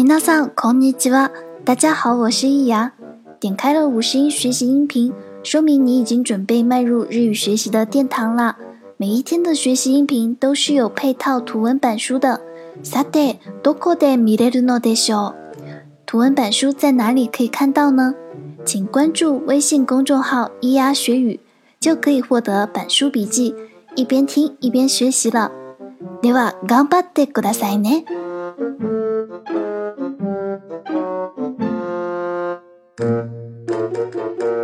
皆大さんこんにちは。大家好，我是易牙。点开了五十音学习音频，说明你已经准备迈入日语学习的殿堂了。每一天的学习音频都是有配套图文板书的。さて、どこで見れるのでしょう？图文板书在哪里可以看到呢？请关注微信公众号咿呀学语，就可以获得板书笔记，一边听一边学习了。では頑張ってくださいね。Thank you.